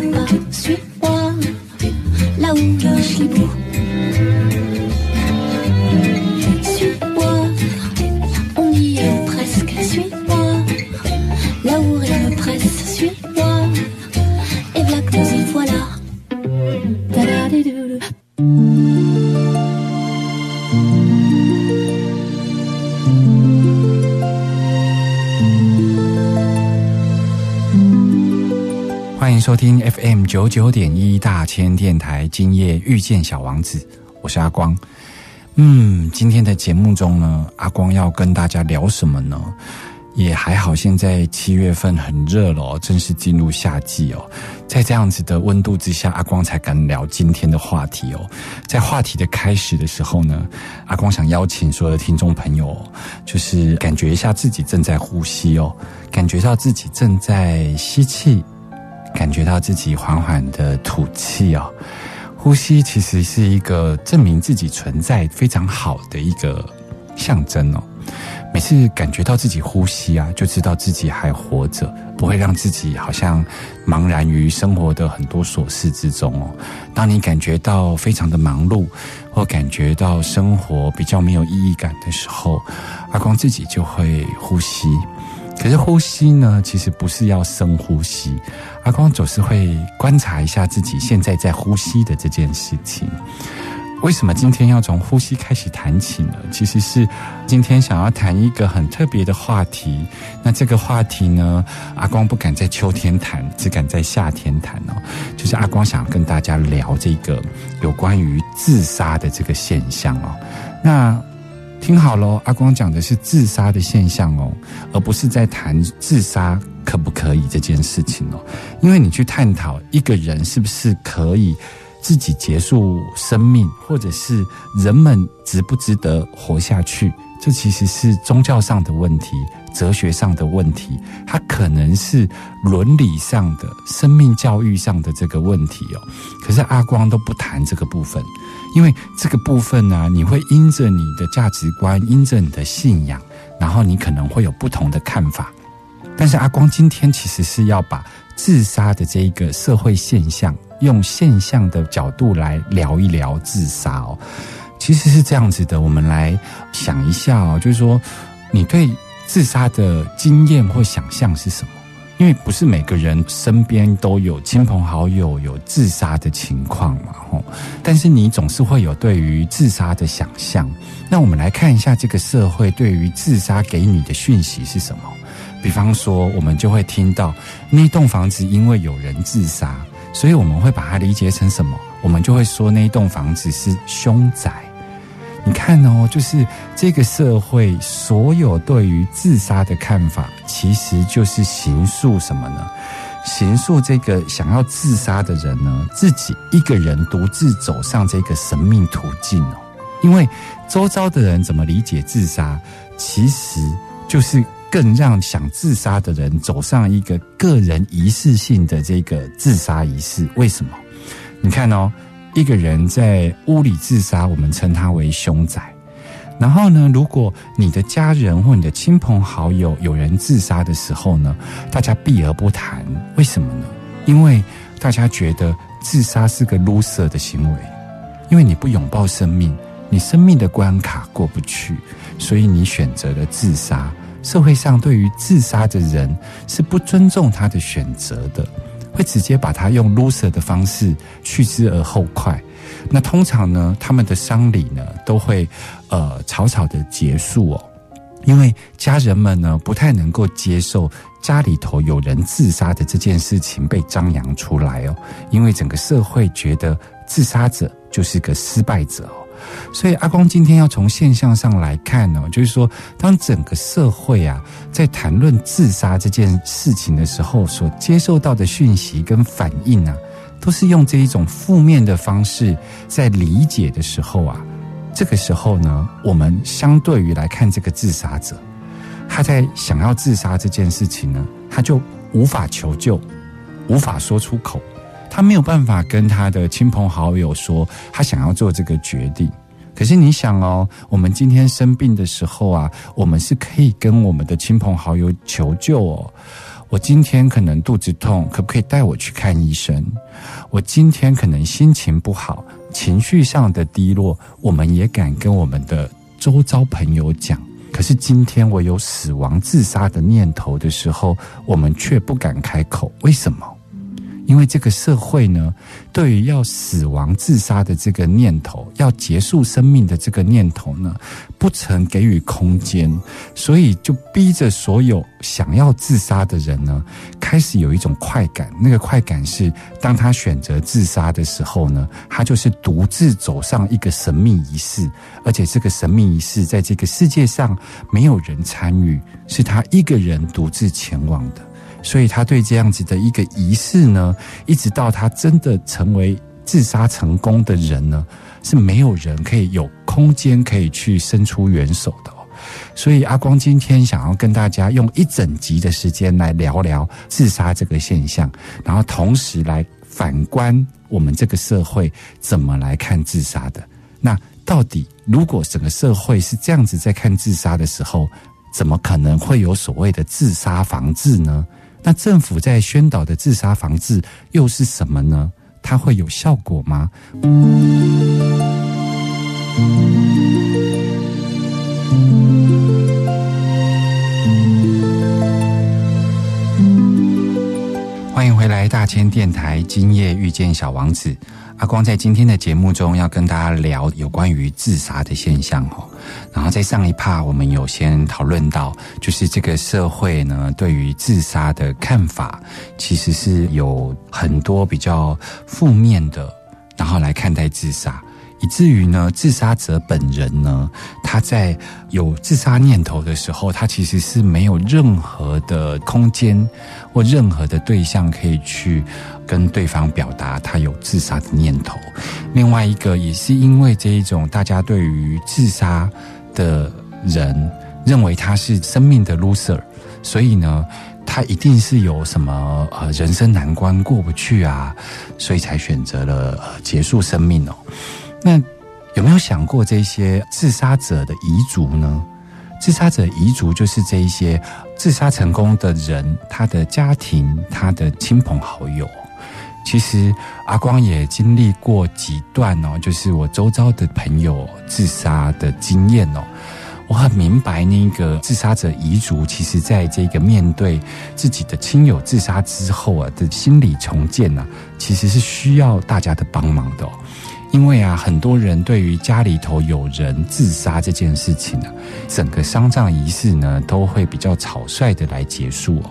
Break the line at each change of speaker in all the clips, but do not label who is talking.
Bye. 收听 FM 九九点一大千电台，今夜遇见小王子，我是阿光。嗯，今天的节目中呢，阿光要跟大家聊什么呢？也还好，现在七月份很热了，正式进入夏季哦。在这样子的温度之下，阿光才敢聊今天的话题哦。在话题的开始的时候呢，阿光想邀请所有的听众朋友，就是感觉一下自己正在呼吸哦，感觉到自己正在吸气，感觉到自己缓缓的吐气哦。呼吸其实是一个证明自己存在非常好的一个象征哦。每次感觉到自己呼吸啊，就知道自己还活着，不会让自己好像茫然于生活的很多琐事之中哦。当你感觉到非常的忙碌，或感觉到生活比较没有意义感的时候，阿光自己就会呼吸。可是呼吸呢，其实不是要深呼吸，阿光总是会观察一下自己现在在呼吸的这件事情。为什么今天要从呼吸开始谈起呢？其实是今天想要谈一个很特别的话题。那这个话题呢，阿光不敢在秋天谈，只敢在夏天谈哦。就是阿光想要跟大家聊这个有关于自杀的这个现象哦。那听好喽，阿光讲的是自杀的现象哦，而不是在谈自杀可不可以这件事情哦。因为你去探讨一个人是不是可以。自己结束生命，或者是人们值不值得活下去，这其实是宗教上的问题、哲学上的问题，它可能是伦理上的、生命教育上的这个问题哦。可是阿光都不谈这个部分，因为这个部分呢、你会因着你的价值观、因着你的信仰，然后你可能会有不同的看法。但是阿光今天其实是要把自杀的这一个社会现象，用现象的角度来聊一聊自杀哦。其实是这样子的，我们来想一下哦，就是说你对自杀的经验或想象是什么？因为不是每个人身边都有亲朋好友有自杀的情况嘛，吼。但是你总是会有对于自杀的想象。那我们来看一下这个社会对于自杀给你的讯息是什么？比方说，我们就会听到那栋房子因为有人自杀，所以我们会把它理解成什么？我们就会说那栋房子是凶宅。你看哦，就是这个社会所有对于自杀的看法，其实就是形塑什么呢？形塑这个想要自杀的人呢，自己一个人独自走上这个生命途径哦。因为周遭的人怎么理解自杀，其实就是更让想自杀的人走上一个个人仪式性的这个自杀仪式。为什么？你看哦，一个人在屋里自杀，我们称他为凶宅。然后呢，如果你的家人或你的亲朋好友有人自杀的时候呢，大家避而不谈。为什么呢？因为大家觉得自杀是个 loser 的行为，因为你不拥抱生命，你生命的关卡过不去，所以你选择了自杀。社会上对于自杀的人是不尊重他的选择的，会直接把他用 loser 的方式去之而后快。那通常呢，他们的丧礼呢都会呃草草的结束哦，因为家人们呢不太能够接受家里头有人自杀的这件事情被张扬出来哦，因为整个社会觉得自杀者就是个失败者哦，所以阿光今天要从现象上来看呢，就是说，当整个社会啊在谈论自杀这件事情的时候，所接受到的讯息跟反应啊，都是用这一种负面的方式在理解的时候啊，这个时候呢，我们相对于来看这个自杀者，他在想要自杀这件事情呢，他就无法求救，无法说出口。他没有办法跟他的亲朋好友说他想要做这个决定。可是你想哦，我们今天生病的时候啊，我们是可以跟我们的亲朋好友求救哦。我今天可能肚子痛，可不可以带我去看医生？我今天可能心情不好，情绪上的低落，我们也敢跟我们的周遭朋友讲。可是今天我有死亡、自杀的念头的时候，我们却不敢开口，为什么？因为这个社会呢，对于要死亡、自杀的这个念头，要结束生命的这个念头呢，不曾给予空间，所以就逼着所有想要自杀的人呢，开始有一种快感。那个快感是，当他选择自杀的时候呢，他就是独自走上一个神秘仪式，而且这个神秘仪式在这个世界上没有人参与，是他一个人独自前往的。所以他对这样子的一个仪式呢，一直到他真的成为自杀成功的人呢，是没有人可以有空间可以去伸出援手的。所以阿光今天想要跟大家用一整集的时间来聊聊自杀这个现象，然后同时来反观我们这个社会怎么来看自杀的。那到底如果整个社会是这样子在看自杀的时候，怎么可能会有所谓的自杀防治呢？那政府在宣导的自杀防治又是什么呢？它会有效果吗？欢迎回来，大千电台，今夜遇见小王子。阿光在今天的节目中要跟大家聊有关于自杀的现象哦。然后在上一趴我们有先讨论到，就是这个社会呢对于自杀的看法，其实是有很多比较负面的，然后来看待自杀。以至于呢，自杀者本人呢，他在有自杀念头的时候，他其实是没有任何的空间或任何的对象可以去跟对方表达他有自杀的念头。另外一个也是因为这一种大家对于自杀的人认为他是生命的 loser，所以呢，他一定是有什么呃人生难关过不去啊，所以才选择了呃结束生命哦。那有没有想过这些自杀者的遗族呢？自杀者遗族就是这一些自杀成功的人，他的家庭、他的亲朋好友。其实阿光也经历过几段哦，就是我周遭的朋友自杀的经验哦。我很明白那个自杀者遗族，其实在这个面对自己的亲友自杀之后啊的心理重建呢，其实是需要大家的帮忙的。因为啊，很多人对于家里头有人自杀这件事情呢，整个丧葬仪式呢都会比较草率的来结束哦。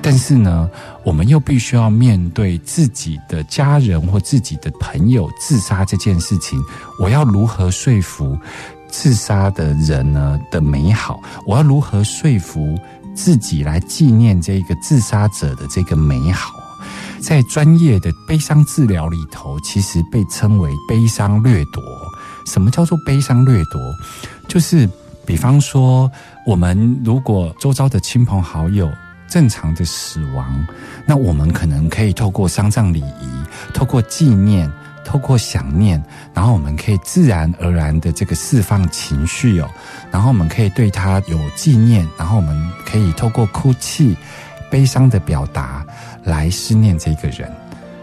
但是呢，我们又必须要面对自己的家人或自己的朋友自杀这件事情，我要如何说服自杀的人呢的美好？我要如何说服自己来纪念这个自杀者的这个美好？在专业的悲伤治疗里头，其实被称为悲伤掠夺。什么叫做悲伤掠夺？就是比方说，我们如果周遭的亲朋好友正常的死亡，那我们可能可以透过丧葬礼仪，透过纪念，透过想念，然后我们可以自然而然的这个释放情绪哦，然后我们可以对他有纪念，然后我们可以透过哭泣、悲伤的表达。来思念这个人，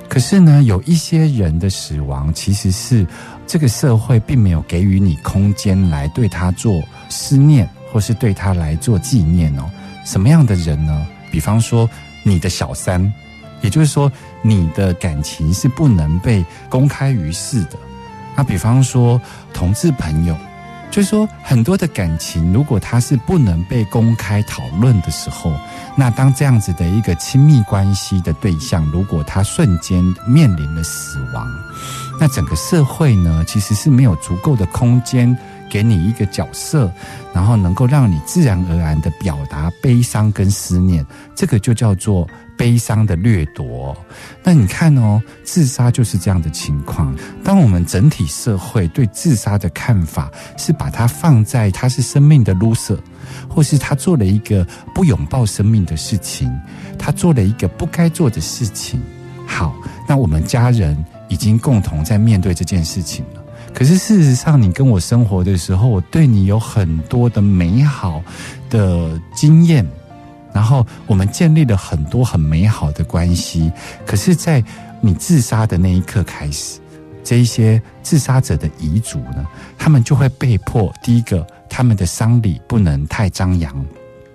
可是呢，有一些人的死亡，其实是这个社会并没有给予你空间来对他做思念，或是对他来做纪念哦。什么样的人呢？比方说你的小三，也就是说你的感情是不能被公开于世的。那比方说同志朋友，就是说，很多的感情，如果它是不能被公开讨论的时候，那当这样子的一个亲密关系的对象，如果他瞬间面临了死亡，那整个社会呢，其实是没有足够的空间给你一个角色，然后能够让你自然而然的表达悲伤跟思念，这个就叫做。悲伤的掠夺，那你看哦，自杀就是这样的情况。当我们整体社会对自杀的看法是把它放在他是生命的 loser，或是他做了一个不拥抱生命的事情，他做了一个不该做的事情。好，那我们家人已经共同在面对这件事情了。可是事实上，你跟我生活的时候，我对你有很多的美好的经验。然后我们建立了很多很美好的关系，可是，在你自杀的那一刻开始，这一些自杀者的遗族呢，他们就会被迫：第一个，他们的丧礼不能太张扬；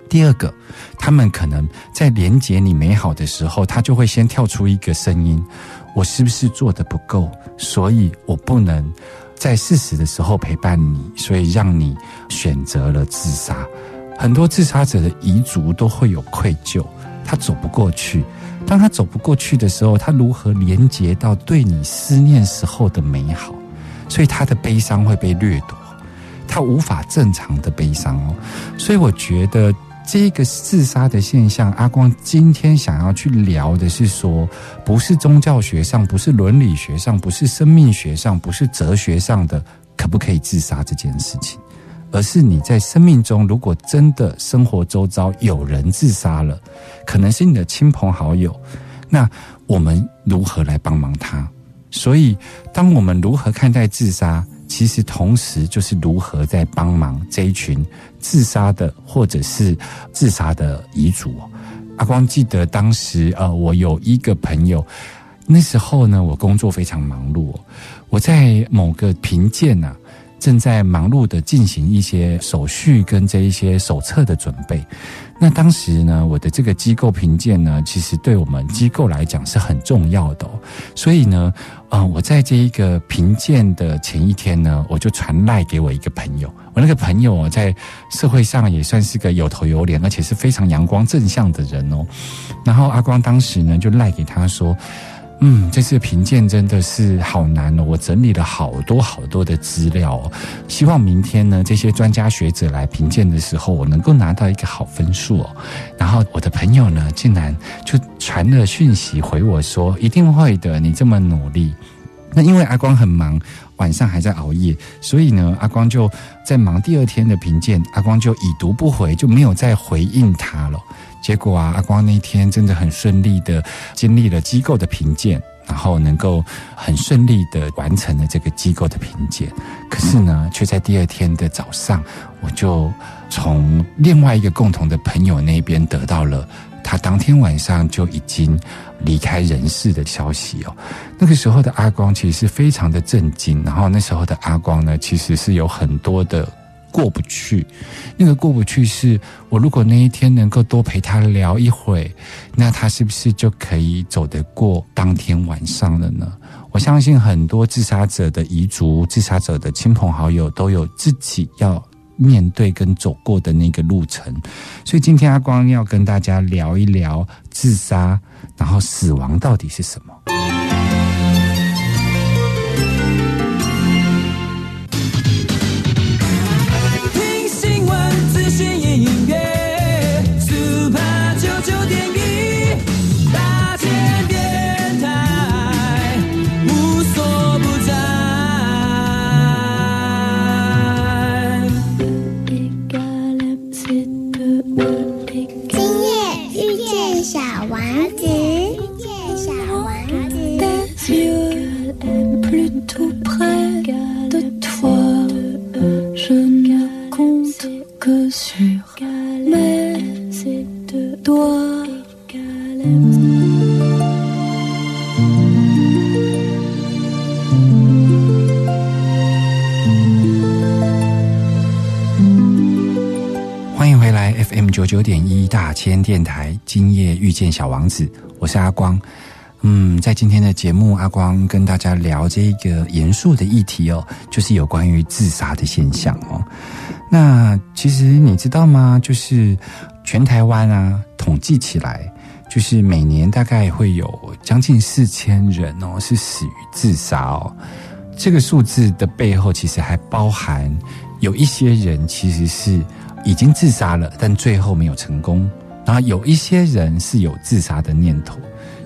第二个，他们可能在连接你美好的时候，他就会先跳出一个声音：我是不是做的不够？所以我不能在事实的时候陪伴你，所以让你选择了自杀。很多自杀者的遗族都会有愧疚，他走不过去。当他走不过去的时候，他如何连接到对你思念时候的美好？所以他的悲伤会被掠夺，他无法正常的悲伤哦。所以我觉得这个自杀的现象，阿光今天想要去聊的是说，不是宗教学上，不是伦理学上，不是生命学上，不是哲学上的可不可以自杀这件事情。而是你在生命中，如果真的生活周遭有人自杀了，可能是你的亲朋好友，那我们如何来帮忙他？所以，当我们如何看待自杀，其实同时就是如何在帮忙这一群自杀的或者是自杀的遗嘱。阿光记得当时，呃，我有一个朋友，那时候呢，我工作非常忙碌，我在某个贫贱呐。正在忙碌的进行一些手续跟这一些手册的准备。那当时呢，我的这个机构评鉴呢，其实对我们机构来讲是很重要的。所以呢，嗯，我在这一个评鉴的前一天呢，我就传赖给我一个朋友。我那个朋友在社会上也算是个有头有脸，而且是非常阳光正向的人哦。然后阿光当时呢，就赖给他说。嗯，这次评鉴真的是好难哦！我整理了好多好多的资料，哦希望明天呢，这些专家学者来评鉴的时候，我能够拿到一个好分数哦。然后我的朋友呢，竟然就传了讯息回我说：“一定会的，你这么努力。”那因为阿光很忙，晚上还在熬夜，所以呢，阿光就在忙第二天的评鉴，阿光就已读不回，就没有再回应他了。结果啊，阿光那天真的很顺利的经历了机构的评鉴，然后能够很顺利的完成了这个机构的评鉴。可是呢，却在第二天的早上，我就从另外一个共同的朋友那边得到了他当天晚上就已经离开人世的消息哦。那个时候的阿光其实是非常的震惊，然后那时候的阿光呢，其实是有很多的。过不去，那个过不去是我如果那一天能够多陪他聊一会，那他是不是就可以走得过当天晚上了呢？我相信很多自杀者的遗族、自杀者的亲朋好友都有自己要面对跟走过的那个路程，所以今天阿光要跟大家聊一聊自杀，然后死亡到底是什么。千电台，今夜遇见小王子，我是阿光。嗯，在今天的节目，阿光跟大家聊这一个严肃的议题哦，就是有关于自杀的现象哦。那其实你知道吗？就是全台湾啊，统计起来，就是每年大概会有将近四千人哦，是死于自杀哦。这个数字的背后，其实还包含有一些人其实是已经自杀了，但最后没有成功；然后有一些人是有自杀的念头，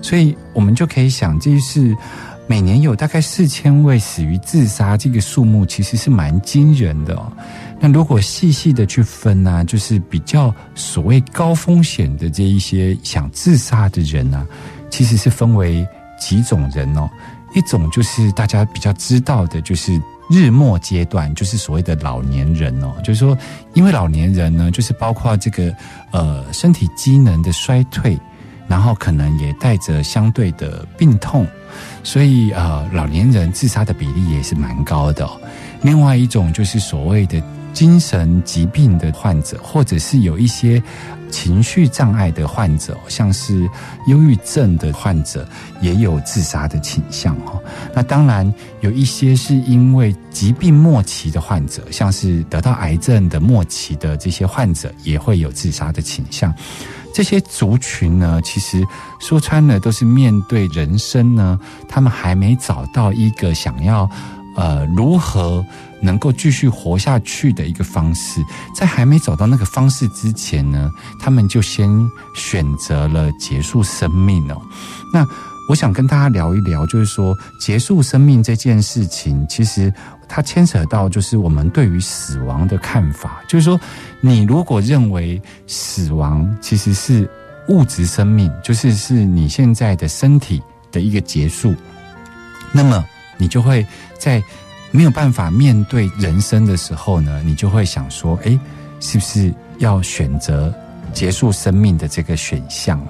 所以我们就可以想，这是每年有大概四千位死于自杀，这个数目其实是蛮惊人的。那如果细细的去分呢、就是比较所谓高风险的这一些想自杀的人呢、其实是分为几种人哦。一种就是大家比较知道的，就是日末阶段，就是所谓的老年人哦，就是说，因为老年人呢，就是包括这个呃身体机能的衰退，然后可能也带着相对的病痛，所以呃老年人自杀的比例也是蛮高的、哦。另外一种就是所谓的精神疾病的患者，或者是有一些情绪障碍的患者，像是忧郁症的患者，也有自杀的倾向哦。那当然有一些是因为疾病末期的患者，像是得到癌症的末期的这些患者，也会有自杀的倾向。这些族群呢，其实说穿了都是面对人生呢，他们还没找到一个想要呃如何能够继续活下去的一个方式，在还没找到那个方式之前呢，他们就先选择了结束生命哦。那我想跟大家聊一聊，就是说结束生命这件事情，其实它牵扯到就是我们对于死亡的看法，就是说你如果认为死亡其实是物质生命，就是是你现在的身体的一个结束，那么你就会在没有办法面对人生的时候呢，你就会想说，诶，是不是要选择结束生命的这个选项？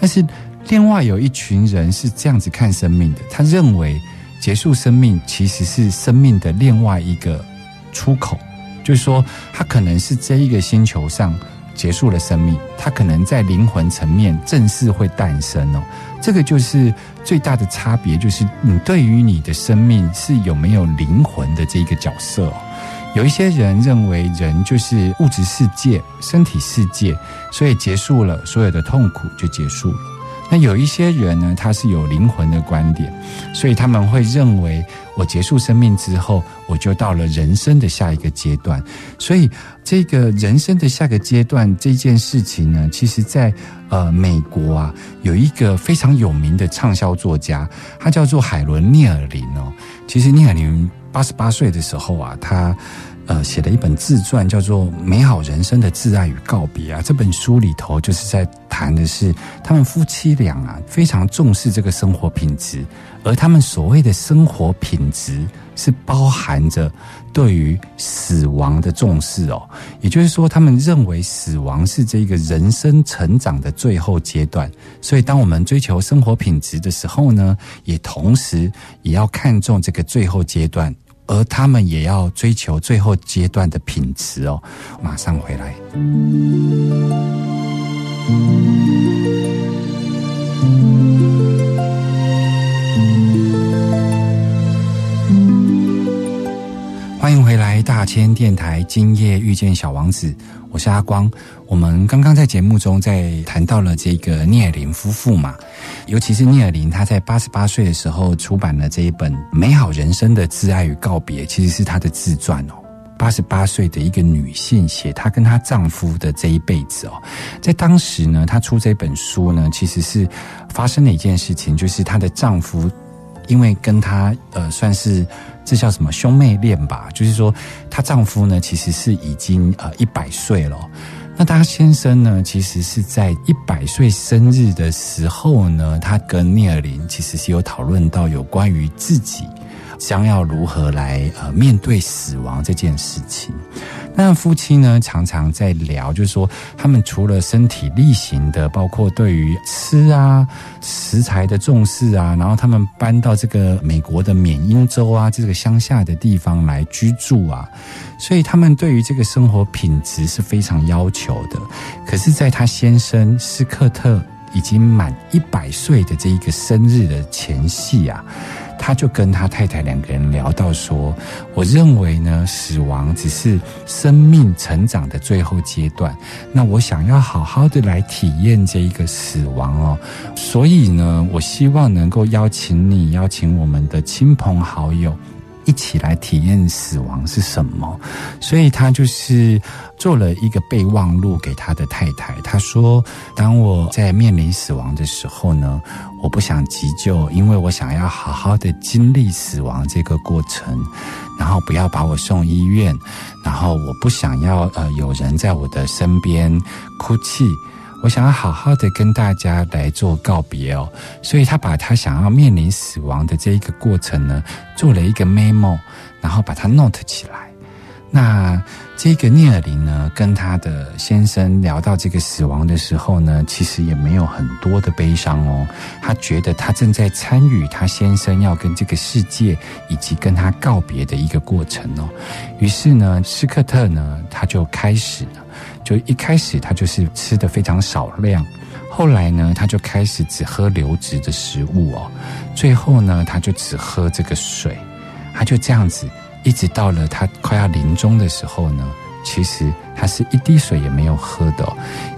但是另外有一群人是这样子看生命的，他认为结束生命其实是生命的另外一个出口，就是说他可能是这一个星球上结束了生命，他可能在灵魂层面正式会诞生哦。这个就是最大的差别，就是你对于你的生命是有没有灵魂的这一个角色。有一些人认为人就是物质世界、身体世界，所以结束了所有的痛苦就结束了。那有一些人呢，他是有灵魂的观点，所以他们会认为，我结束生命之后，我就到了人生的下一个阶段。所以，这个人生的下个阶段这件事情呢，其实在呃美国啊，有一个非常有名的畅销作家，他叫做海伦·聂尔林哦。其实聂尔林八十八岁的时候啊，他。呃，写了一本自传，叫做《美好人生的挚爱与告别》啊。这本书里头就是在谈的是他们夫妻俩啊，非常重视这个生活品质，而他们所谓的生活品质是包含着对于死亡的重视哦。也就是说，他们认为死亡是这个人生成长的最后阶段，所以当我们追求生活品质的时候呢，也同时也要看重这个最后阶段。而他们也要追求最后阶段的品质哦。马上回来。欢迎回来，大千电台，今夜遇见小王子，我是阿光。我们刚刚在节目中在谈到了这个聂尔林夫妇嘛，尤其是聂尔林，他在八十八岁的时候出版了这一本《美好人生的挚爱与告别》，其实是他的自传哦。八十八岁的一个女性写她跟她丈夫的这一辈子哦，在当时呢，她出这本书呢，其实是发生了一件事情，就是她的丈夫因为跟她呃算是这叫什么兄妹恋吧，就是说她丈夫呢其实是已经呃一百岁了。那她先生呢，其实是在一百岁生日的时候呢，她跟聂尔林其实是有讨论到有关于自己将要如何来呃面对死亡这件事情。那夫妻呢，常常在聊，就是说他们除了身体力行的，包括对于吃啊食材的重视啊，然后他们搬到这个美国的缅因州啊这个乡下的地方来居住啊。所以他们对于这个生活品质是非常要求的。可是，在他先生斯科特已经满一百岁的这一个生日的前夕啊，他就跟他太太两个人聊到说，我认为呢，死亡只是生命成长的最后阶段。那我想要好好的来体验这一个死亡哦，所以呢，我希望能够邀请你，邀请我们的亲朋好友。一起来体验死亡是什么，所以他就是做了一个备忘录给他的太太。他说：“当我在面临死亡的时候呢，我不想急救，因为我想要好好的经历死亡这个过程，然后不要把我送医院，然后我不想要呃有人在我的身边哭泣。”我想要好好的跟大家来做告别哦，所以他把他想要面临死亡的这一个过程呢，做了一个 memo，然后把它 note 起来。那这个聂尔林呢，跟他的先生聊到这个死亡的时候呢，其实也没有很多的悲伤哦。他觉得他正在参与他先生要跟这个世界以及跟他告别的一个过程哦。于是呢，斯科特呢，他就开始了。就一开始他就是吃的非常少量，后来呢他就开始只喝流质的食物哦，最后呢他就只喝这个水，他就这样子一直到了他快要临终的时候呢，其实他是一滴水也没有喝的，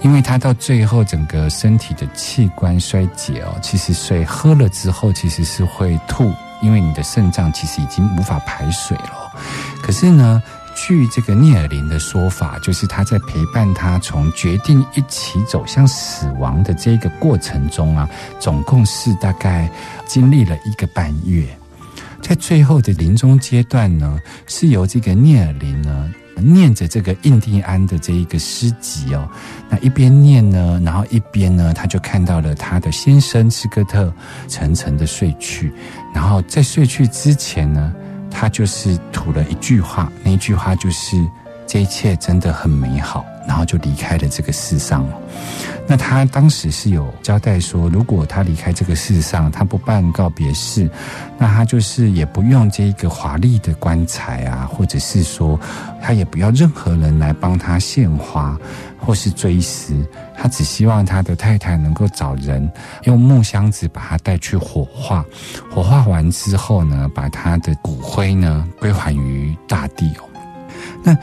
因为他到最后整个身体的器官衰竭哦，其实水喝了之后其实是会吐，因为你的肾脏其实已经无法排水了，可是呢。据这个聂尔林的说法，就是他在陪伴他从决定一起走向死亡的这个过程中啊，总共是大概经历了一个半月。在最后的临终阶段呢，是由这个聂尔林呢念着这个印第安的这一个诗集哦，那一边念呢，然后一边呢，他就看到了他的先生斯科特沉沉的睡去，然后在睡去之前呢。他就是吐了一句话，那句话就是“这一切真的很美好”，然后就离开了这个世上。那他当时是有交代说，如果他离开这个世上，他不办告别式，那他就是也不用这个华丽的棺材啊，或者是说他也不要任何人来帮他献花或是追思，他只希望他的太太能够找人用木箱子把他带去火化，火化完之后呢，把他的骨灰呢归还于大地哦。那。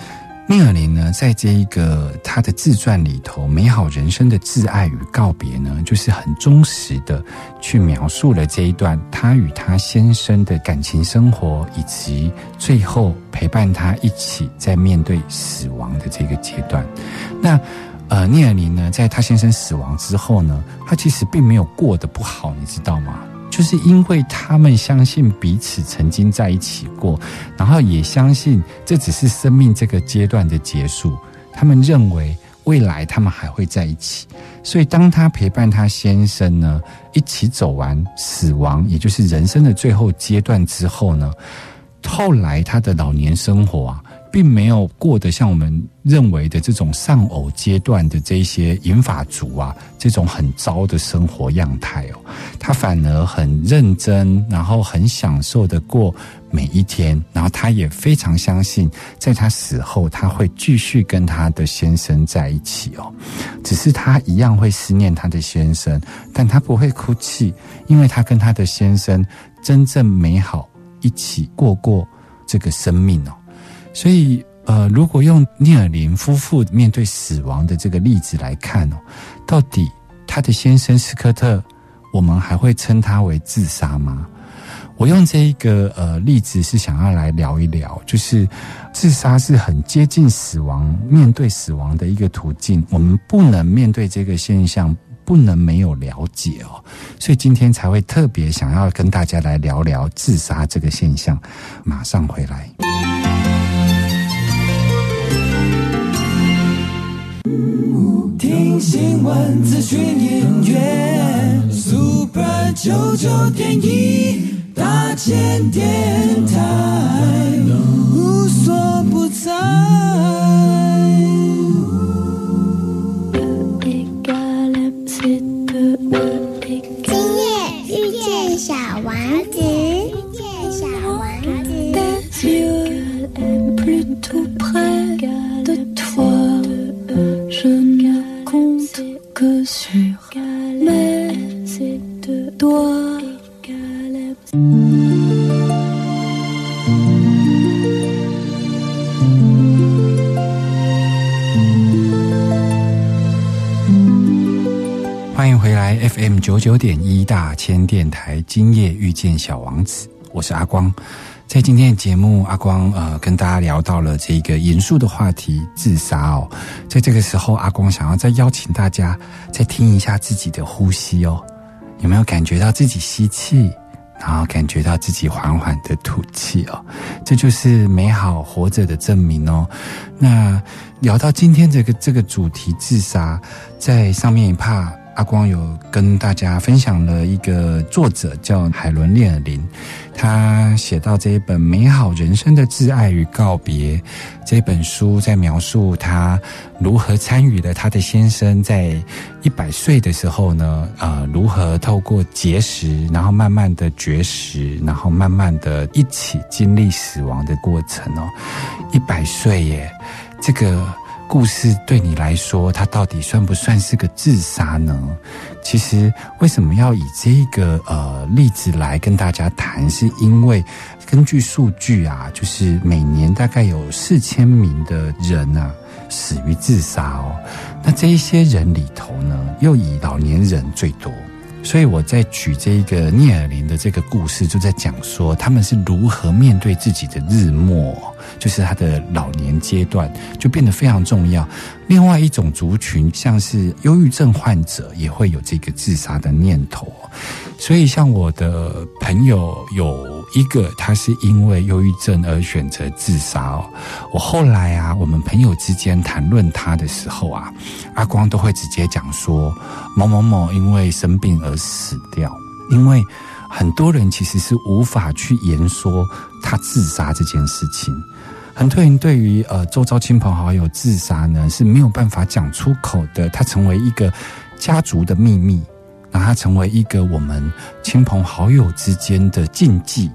聂尔林呢，在这一个他的自传里头，《美好人生的挚爱与告别》呢，就是很忠实的去描述了这一段他与他先生的感情生活，以及最后陪伴他一起在面对死亡的这个阶段。那呃，聂尔林呢，在他先生死亡之后呢，他其实并没有过得不好，你知道吗？就是因为他们相信彼此曾经在一起过，然后也相信这只是生命这个阶段的结束。他们认为未来他们还会在一起，所以当他陪伴他先生呢一起走完死亡，也就是人生的最后阶段之后呢，后来他的老年生活啊。并没有过得像我们认为的这种丧偶阶段的这些银发族啊，这种很糟的生活样态哦。他反而很认真，然后很享受的过每一天。然后他也非常相信，在他死后，他会继续跟他的先生在一起哦。只是他一样会思念他的先生，但他不会哭泣，因为他跟他的先生真正美好一起过过这个生命哦。所以，呃，如果用聂尔林夫妇面对死亡的这个例子来看哦，到底他的先生斯科特，我们还会称他为自杀吗？我用这一个呃例子是想要来聊一聊，就是自杀是很接近死亡、面对死亡的一个途径。我们不能面对这个现象，不能没有了解哦。所以今天才会特别想要跟大家来聊聊自杀这个现象。马上回来。
听新闻、资讯、音乐，Super 九九点一大千电台，无所不在。
点一大千电台，今夜遇见小王子，我是阿光。在今天的节目，阿光呃跟大家聊到了这个严肃的话题——自杀哦。在这个时候，阿光想要再邀请大家再听一下自己的呼吸哦，有没有感觉到自己吸气，然后感觉到自己缓缓的吐气哦？这就是美好活着的证明哦。那聊到今天这个这个主题自杀，在上面怕。阿光有跟大家分享了一个作者叫海伦·列尔林，他写到这一本《美好人生的挚爱与告别》这本书，在描述他如何参与了他的先生在一百岁的时候呢，呃，如何透过节食，然后慢慢的绝食，然后慢慢的一起经历死亡的过程哦。一百岁耶，这个。故事对你来说，它到底算不算是个自杀呢？其实，为什么要以这个呃例子来跟大家谈？是因为根据数据啊，就是每年大概有四千名的人啊死于自杀哦。那这一些人里头呢，又以老年人最多。所以我在举这一个聂耳林的这个故事，就在讲说他们是如何面对自己的日末，就是他的老年阶段就变得非常重要。另外一种族群，像是忧郁症患者，也会有这个自杀的念头。所以，像我的朋友有一个，他是因为忧郁症而选择自杀哦。我后来啊，我们朋友之间谈论他的时候啊，阿光都会直接讲说某某某因为生病而死掉。因为很多人其实是无法去言说他自杀这件事情。很多人对于呃周遭亲朋好友自杀呢是没有办法讲出口的，他成为一个家族的秘密，让他成为一个我们亲朋好友之间的禁忌。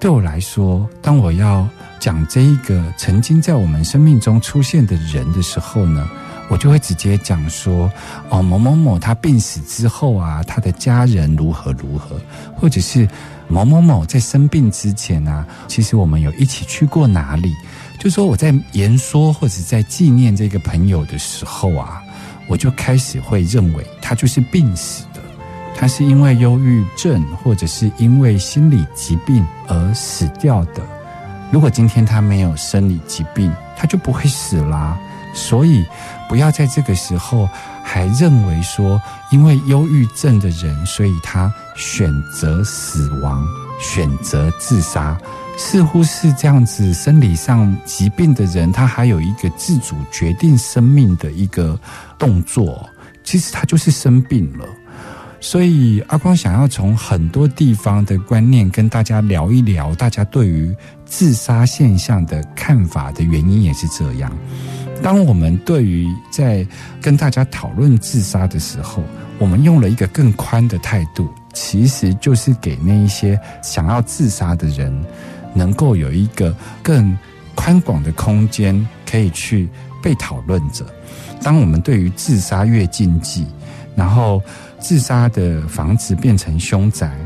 对我来说，当我要讲这一个曾经在我们生命中出现的人的时候呢，我就会直接讲说：哦，某某某他病死之后啊，他的家人如何如何，或者是某某某在生病之前啊，其实我们有一起去过哪里。就说我在言说或者在纪念这个朋友的时候啊，我就开始会认为他就是病死，他是因为忧郁症或者是因为心理疾病而死掉的。如果今天他没有生理疾病，他就不会死啦。所以不要在这个时候还认为说，因为忧郁症的人，所以他选择死亡，选择自杀。似乎是这样子，生理上疾病的人，他还有一个自主决定生命的一个动作。其实他就是生病了。所以阿光想要从很多地方的观念跟大家聊一聊，大家对于自杀现象的看法的原因也是这样。当我们对于在跟大家讨论自杀的时候，我们用了一个更宽的态度，其实就是给那一些想要自杀的人。能够有一个更宽广的空间，可以去被讨论着。当我们对于自杀越禁忌，然后自杀的房子变成凶宅，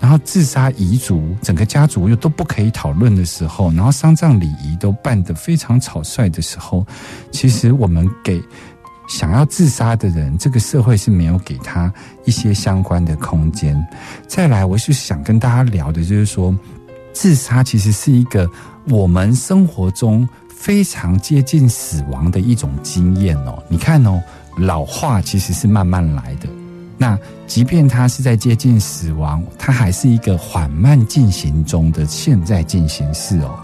然后自杀遗嘱整个家族又都不可以讨论的时候，然后丧葬礼仪都办得非常草率的时候，其实我们给想要自杀的人，这个社会是没有给他一些相关的空间。再来，我是想跟大家聊的，就是说。自杀其实是一个我们生活中非常接近死亡的一种经验哦。你看哦，老化其实是慢慢来的。那即便它是在接近死亡，它还是一个缓慢进行中的现在进行式哦。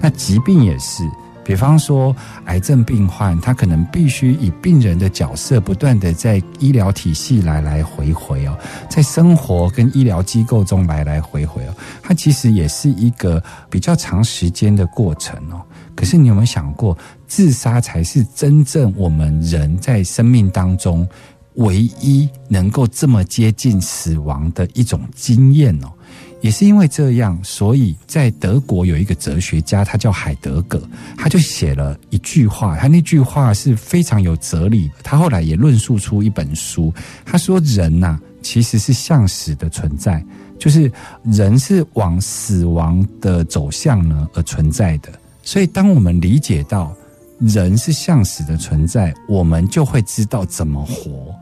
那疾病也是。比方说，癌症病患，他可能必须以病人的角色，不断的在医疗体系来来回回哦，在生活跟医疗机构中来来回回哦，它其实也是一个比较长时间的过程哦。可是你有没有想过，自杀才是真正我们人在生命当中唯一能够这么接近死亡的一种经验哦？也是因为这样，所以在德国有一个哲学家，他叫海德格，他就写了一句话，他那句话是非常有哲理。他后来也论述出一本书，他说：“人呐，其实是向死的存在，就是人是往死亡的走向呢而存在的。所以，当我们理解到人是向死的存在，我们就会知道怎么活。”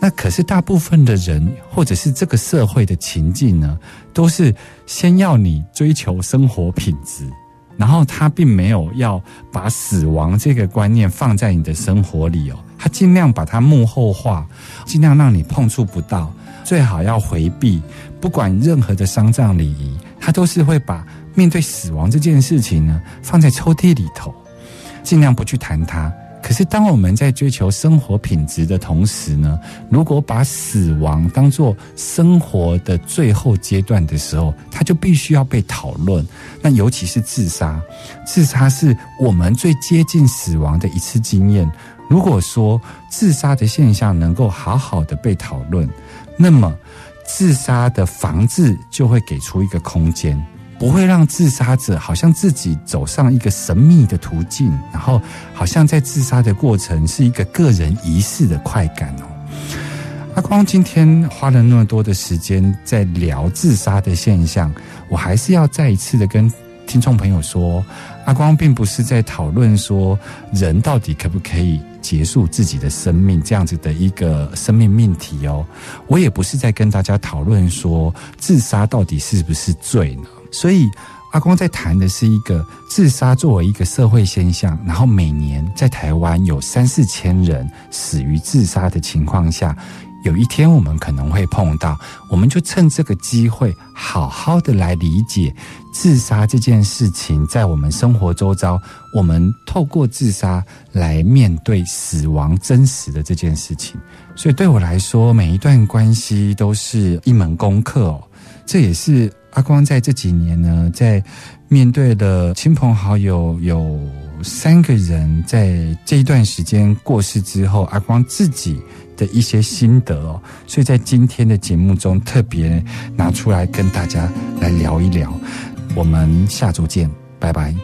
那可是大部分的人，或者是这个社会的情境呢，都是先要你追求生活品质，然后他并没有要把死亡这个观念放在你的生活里哦，他尽量把它幕后化，尽量让你碰触不到，最好要回避，不管任何的丧葬礼仪，他都是会把面对死亡这件事情呢放在抽屉里头，尽量不去谈它。可是，当我们在追求生活品质的同时呢，如果把死亡当做生活的最后阶段的时候，它就必须要被讨论。那尤其是自杀，自杀是我们最接近死亡的一次经验。如果说自杀的现象能够好好的被讨论，那么自杀的防治就会给出一个空间。不会让自杀者好像自己走上一个神秘的途径，然后好像在自杀的过程是一个个人仪式的快感哦。阿光今天花了那么多的时间在聊自杀的现象，我还是要再一次的跟听众朋友说，阿光并不是在讨论说人到底可不可以结束自己的生命这样子的一个生命命题哦，我也不是在跟大家讨论说自杀到底是不是罪呢？所以，阿光在谈的是一个自杀作为一个社会现象，然后每年在台湾有三四千人死于自杀的情况下，有一天我们可能会碰到，我们就趁这个机会，好好的来理解自杀这件事情，在我们生活周遭，我们透过自杀来面对死亡真实的这件事情。所以对我来说，每一段关系都是一门功课哦，这也是。阿光在这几年呢，在面对的亲朋好友有三个人在这一段时间过世之后，阿光自己的一些心得哦，所以在今天的节目中特别拿出来跟大家来聊一聊。我们下周见，拜拜。